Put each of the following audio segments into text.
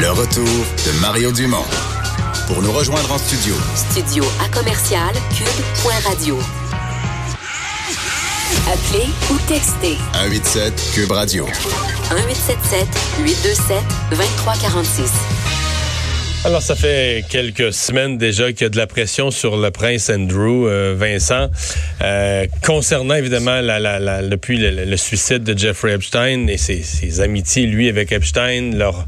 Le retour de Mario Dumont. Pour nous rejoindre en studio. Studio à commercial cube.radio. Appelez ou textez. 187 cube radio. 1877 827 2346. Alors, ça fait quelques semaines déjà qu'il y a de la pression sur le prince Andrew, euh, Vincent, euh, concernant évidemment la, la, la, depuis le, le, suicide de Jeffrey Epstein et ses, ses amitiés, lui, avec Epstein, leur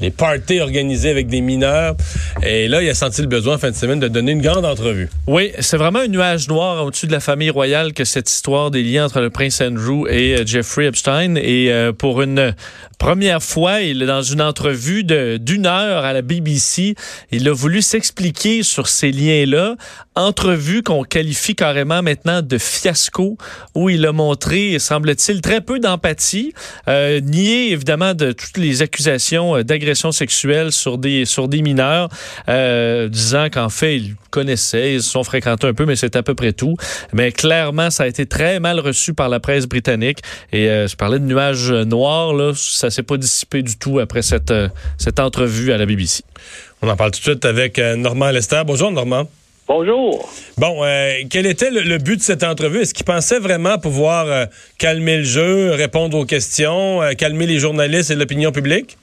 les parties organisées avec des mineurs. Et là, il a senti le besoin fin de semaine de donner une grande entrevue. Oui, c'est vraiment un nuage noir au-dessus de la famille royale que cette histoire des liens entre le prince Andrew et euh, Jeffrey Epstein. Et euh, pour une première fois, il dans une entrevue d'une heure à la BBC, il a voulu s'expliquer sur ces liens-là. Entrevue qu'on qualifie carrément maintenant de fiasco, où il a montré, semble-t-il, très peu d'empathie, euh, nié évidemment de toutes les accusations d'agression sexuelle sur des, sur des mineurs, euh, disant qu'en fait, ils connaissaient, ils se sont fréquentés un peu, mais c'est à peu près tout. Mais clairement, ça a été très mal reçu par la presse britannique. Et euh, je parlais de nuages noirs, là, ça s'est pas dissipé du tout après cette, euh, cette entrevue à la BBC. On en parle tout de suite avec Normand Lester. Bonjour, Normand. Bonjour. Bon, euh, quel était le, le, but de cette entrevue? Est-ce qu'il pensait vraiment pouvoir euh, calmer le jeu, répondre aux questions, euh, calmer les journalistes et l'opinion publique?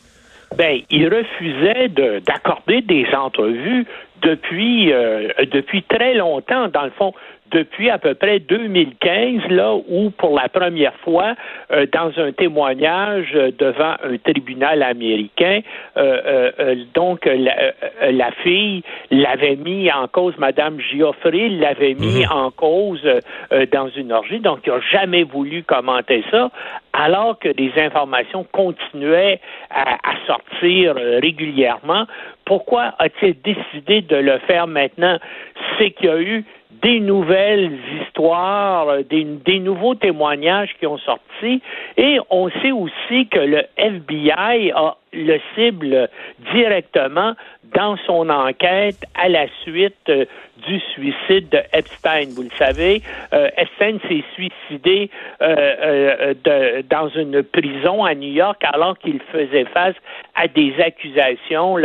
Ben, il refusait d'accorder des entrevues depuis euh, depuis très longtemps. Dans le fond, depuis à peu près 2015, là où pour la première fois, euh, dans un témoignage devant un tribunal américain, euh, euh, donc la, la fille l'avait mis en cause, Madame Gioffre l'avait mis en cause dans une orgie, donc il n'a jamais voulu commenter ça, alors que des informations continuaient à, à sortir régulièrement. Pourquoi a-t-il décidé de le faire maintenant? C'est qu'il y a eu des nouvelles histoires, des, des, nouveaux témoignages qui ont sorti, et on sait aussi que le FBI a le cible directement dans son enquête à la suite euh, du suicide de Epstein. Vous le savez, euh, Epstein s'est suicidé euh, dans une prison à New York alors qu'il faisait face à des accusations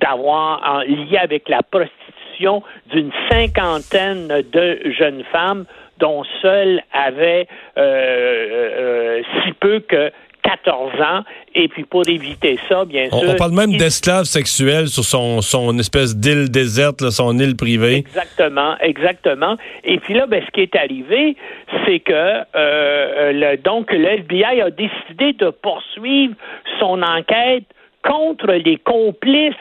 d'avoir lié avec la prostitution d'une cinquantaine de jeunes femmes dont seules avaient si peu que 14 ans. Et puis pour éviter ça, bien on, sûr. On parle même il... d'esclaves sexuels sur son, son espèce d'île déserte, là, son île privée. Exactement, exactement. Et puis là, ben, ce qui est arrivé, c'est que euh, le, donc le FBI a décidé de poursuivre son enquête contre les complices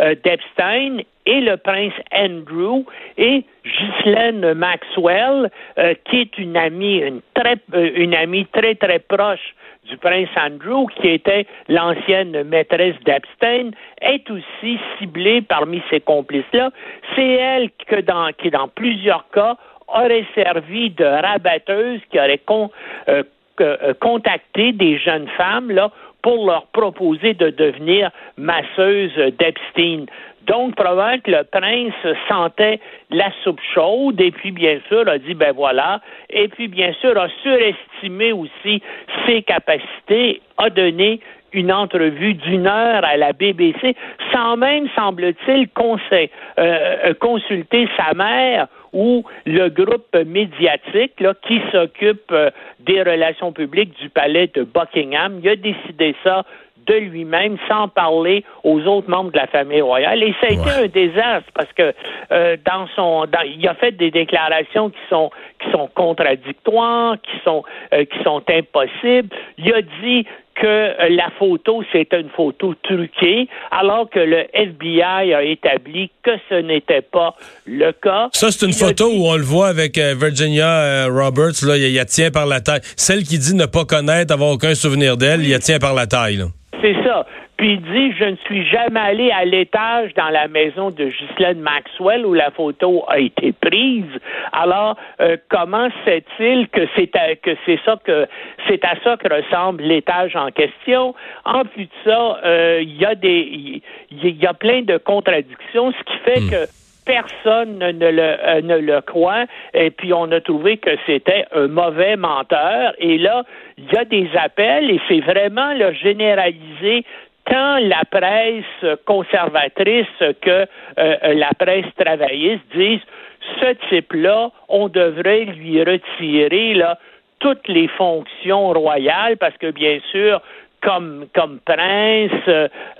euh, d'Epstein et le prince Andrew et Ghislaine Maxwell, euh, qui est une amie, une, très, euh, une amie très, très proche du prince Andrew, qui était l'ancienne maîtresse d'Epstein, est aussi ciblée parmi ces complices-là. C'est elle qui, dans plusieurs cas, aurait servi de rabatteuse, qui aurait contacté des jeunes femmes là, pour leur proposer de devenir masseuse d'Epstein. Donc, probablement que le prince sentait la soupe chaude et puis, bien sûr, a dit, ben voilà, et puis, bien sûr, a surestimé aussi ses capacités, a donné une entrevue d'une heure à la BBC sans même, semble-t-il, euh, consulter sa mère ou le groupe médiatique là, qui s'occupe euh, des relations publiques du palais de Buckingham. Il a décidé ça de lui-même sans parler aux autres membres de la famille royale. Et ça a été un désastre parce que euh, dans son dans, il a fait des déclarations qui sont qui sont contradictoires, qui sont euh, qui sont impossibles. Il a dit que la photo, c'était une photo truquée, alors que le FBI a établi que ce n'était pas le cas. Ça, c'est une Il photo dit... où on le voit avec euh, Virginia euh, Roberts, là, il, il la tient par la taille. Celle qui dit ne pas connaître, avoir aucun souvenir d'elle, il la tient par la taille. Là. C'est ça. Puis il dit Je ne suis jamais allé à l'étage dans la maison de Ghislaine Maxwell où la photo a été prise. Alors, euh, comment sait-il que c'est à, que c'est ça que c'est à ça que ressemble l'étage en question? En plus de ça, euh, il y a des il y a plein de contradictions, ce qui fait mm. que personne ne le, euh, ne le croit. Et puis, on a trouvé que c'était un mauvais menteur. Et là, il y a des appels et c'est vraiment le généralisé tant la presse conservatrice que euh, la presse travailliste disent ce type-là, on devrait lui retirer là, toutes les fonctions royales parce que bien sûr, comme, comme prince,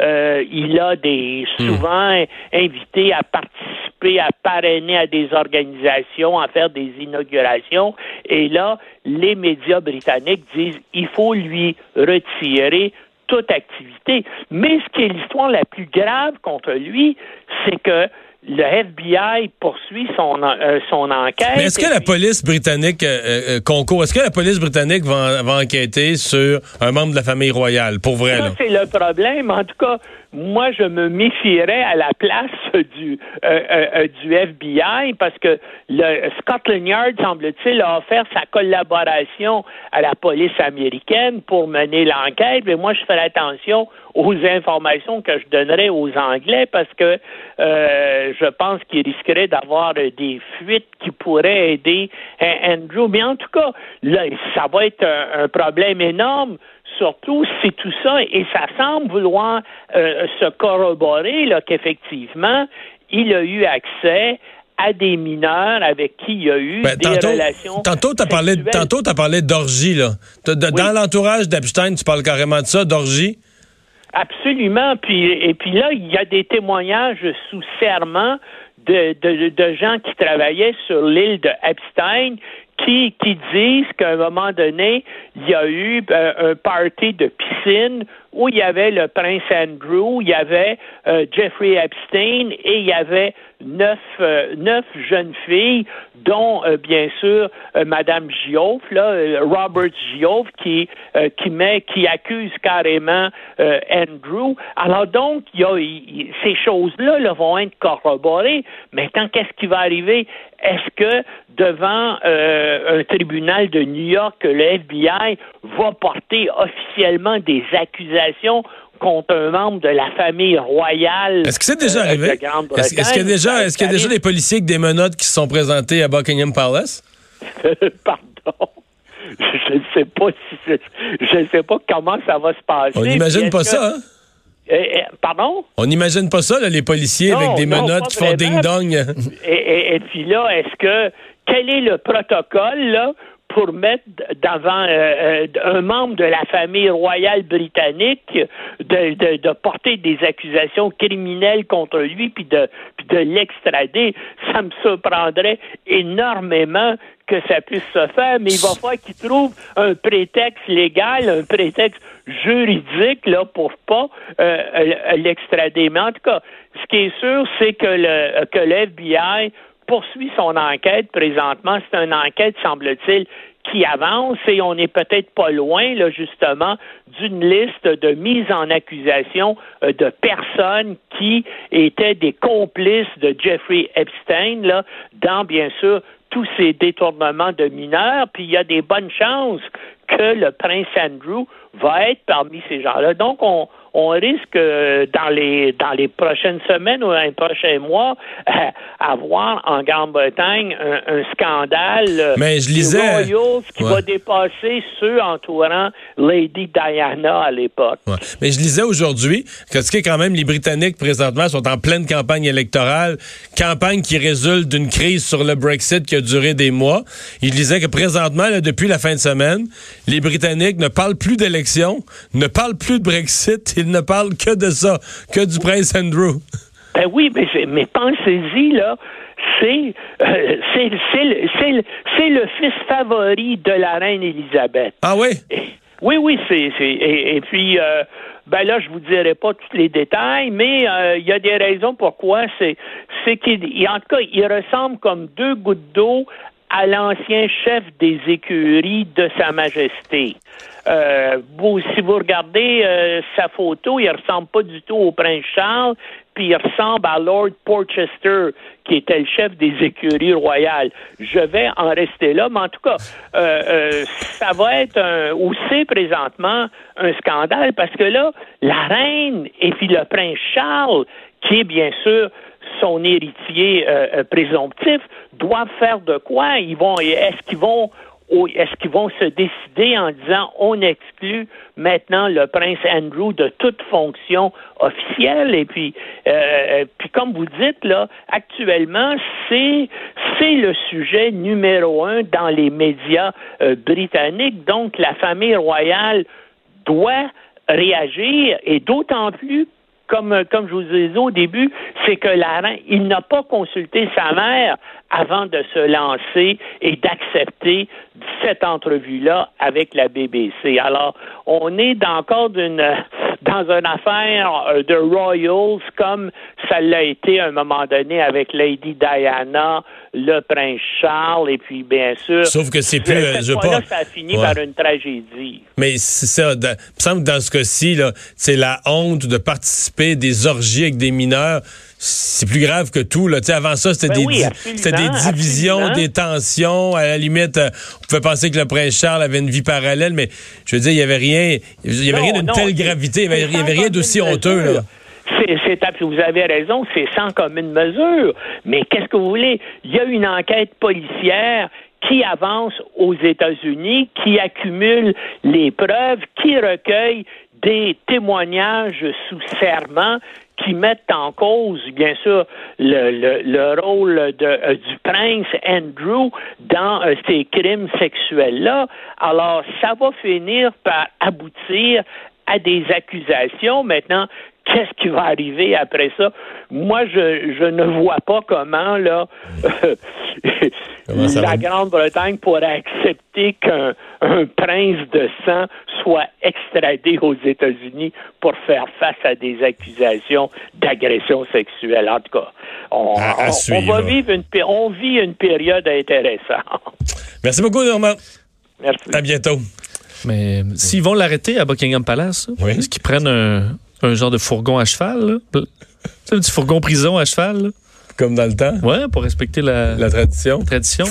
euh, il a des Hmm. souvent invité à participer, à parrainer à des organisations, à faire des inaugurations. Et là, les médias britanniques disent il faut lui retirer toute activité. Mais ce qui est l'histoire la plus grave contre lui, c'est que le FBI poursuit son, euh, son enquête. Mais est-ce que la police britannique euh, euh, concourt? Est-ce que la police britannique va, va enquêter sur un membre de la famille royale? Pour vrai? Ça, c'est le problème. En tout cas, moi, je me méfierais à la place du, euh, euh, euh, du FBI parce que le Scotland Yard, semble-t-il, a offert sa collaboration à la police américaine pour mener l'enquête. Mais moi, je ferai attention aux informations que je donnerais aux Anglais parce que euh, je pense qu'ils risqueraient d'avoir des fuites qui pourraient aider Andrew. Mais en tout cas, là, ça va être un, un problème énorme surtout si tout ça, et ça semble vouloir euh, se corroborer là, qu'effectivement, il a eu accès à des mineurs avec qui il y a eu Ben, des tantôt, relations. tantôt, t'as parlé, sexuelles. tantôt, t'as parlé d'orgie, là. Dans l'entourage d'Epstein, tu parles carrément de ça, d'orgie? Absolument. Puis, et puis là, il y a des témoignages sous serment de, de, de gens qui travaillaient sur l'île de Epstein qui, qui disent qu'à un moment donné, il y a eu euh, un party de piscine où il y avait le prince Andrew, il y avait euh, Jeffrey Epstein et il y avait neuf, euh, neuf jeunes filles, dont euh, bien sûr euh, Madame Gioff, là, Robert Gioff, qui qui met, qui accuse carrément Andrew. Alors donc, y a, ces choses-là là, vont être corroborées. Maintenant, qu'est-ce qui va arriver? Est-ce que devant un tribunal de New York, le FBI va porter officiellement des accusations contre un membre de la famille royale. Est-ce que c'est déjà euh, arrivé? Est-ce qu'il y a déjà, Ça- est-ce qu'il y a ça déjà des policiers avec des menottes qui se sont présentés à Buckingham Palace? Pardon. Je ne sais pas si je ne sais pas comment ça va se passer. On n'imagine pas ça, hein? Eh, eh, pardon? On n'imagine pas ça, là, les policiers Non, avec des non, menottes qui font ding-dong. Et, et- et puis là, est-ce que quel est le protocole là pour mettre devant euh, euh, un membre de la famille royale britannique de, porter des accusations criminelles contre lui puis de l'extrader, ça me surprendrait énormément que ça puisse se faire, mais il va falloir qu'il trouve un prétexte légal, un prétexte juridique là pour pas euh, l'extrader. Mais en tout cas, ce qui est sûr, c'est que le que le FBI poursuit son enquête présentement. C'est une enquête, semble-t-il, qui avance et on n'est peut-être pas loin, là, justement, d'une liste de mises en accusation euh, de personnes qui étaient des complices de Jeffrey Epstein, là, dans, bien sûr, tous ces détournements de mineurs. Puis il y a des bonnes chances que le prince Andrew va être parmi ces gens-là. Donc, on, on risque euh, dans les dans les prochaines semaines ou dans les prochains mois euh, avoir en Grande-Bretagne un, un scandale euh, Mais je lisais- Royals qui Ouais. va dépasser ceux entourant Lady Diana à l'époque. Ouais. Mais je lisais aujourd'hui que ce qui est quand même les Britanniques présentement sont en pleine campagne électorale, campagne qui résulte d'une crise sur le Brexit qui a duré des mois. Il disait que présentement, là, depuis la fin de semaine, les Britanniques ne parlent plus d'élections, ne parlent plus de Brexit, ils ne parlent que de ça, que du prince Andrew. Ben oui, mais, mais pensez-y, là, c'est euh, c'est le- le- fils favori de la reine Élisabeth. Ah oui? Et- Oui, oui, c'est. Et, et puis, euh, ben là, je vous dirai pas tous les détails, mais euh, il y a des raisons pourquoi. C'est qu'il, il- en tout cas, il ressemble comme deux gouttes d'eau à l'ancien chef des écuries de Sa Majesté. Euh, vous, si vous regardez euh, sa photo, il ressemble pas du tout au prince Charles, puis il ressemble à Lord Porchester, qui était le chef des écuries royales. Je vais en rester là, mais en tout cas, euh, euh, ça va être un, ou présentement un scandale, parce que là, la reine et puis le prince Charles, qui est bien sûr son héritier euh, euh, présomptif, doivent faire de quoi? Ils vont, est-ce qu'ils vont est-ce qu'ils vont se décider en disant on exclut maintenant le prince Andrew de toute fonction officielle? Et puis euh, puis comme vous dites là actuellement c'est c'est le sujet numéro un dans les médias britanniques donc la famille royale doit réagir et d'autant plus comme, comme je vous disais au début, c'est que la reine, il n'a pas consulté sa mère avant de se lancer et d'accepter cette entrevue-là avec la BBC. Alors, on est encore d'une, dans une affaire euh, de royals comme ça l'a été à un moment donné avec Lady Diana, le prince Charles, et puis bien sûr. Sauf que c'est plus. Euh, je pas. Ça a fini par une tragédie. Mais c'est ça. il me semble que dans ce cas-ci, c'est la honte de participer des orgies avec des mineurs c'est plus grave que tout. Là. avant ça, c'était ben des, des divisions, des tensions. À la limite, euh, on pouvait penser que le prince Charles avait une vie parallèle, mais je veux dire, il n'y avait rien, il y avait rien d'une telle gravité, il n'y avait, rien d'aussi honteux. Là. C'est, vous avez raison, c'est sans commune mesure. Mais qu'est-ce que vous voulez? Il y a une enquête policière qui avance aux États-Unis, qui accumule les preuves, qui recueille des témoignages sous serment qui mettent en cause, bien sûr, le, le, rôle de, euh, du prince Andrew dans euh, ces crimes sexuels-là. Alors, ça va finir par aboutir à des accusations. Maintenant, qu'est-ce qui va arriver après ça? Moi, je, je ne vois pas comment, là, la Grande-Bretagne pourrait accepter qu'un un prince de sang soit extradé aux États-Unis pour faire face à des accusations d'agression sexuelle. En tout cas, on, va vivre une, on vit une période intéressante. Merci beaucoup, Normand. Merci. À bientôt. Mais s'ils vont l'arrêter à Buckingham Palace, est-ce qu'ils prennent un, un, genre de fourgon à cheval? C'est un petit fourgon prison à cheval? Comme dans le temps? Ouais, pour respecter la, la tradition. La tradition.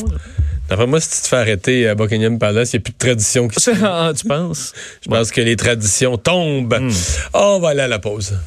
D'après moi, si tu te fais arrêter à Buckingham Palace, il n'y a plus de tradition qui ah, Tu penses? Je pense que les traditions tombent. Hmm. On va aller à la pause.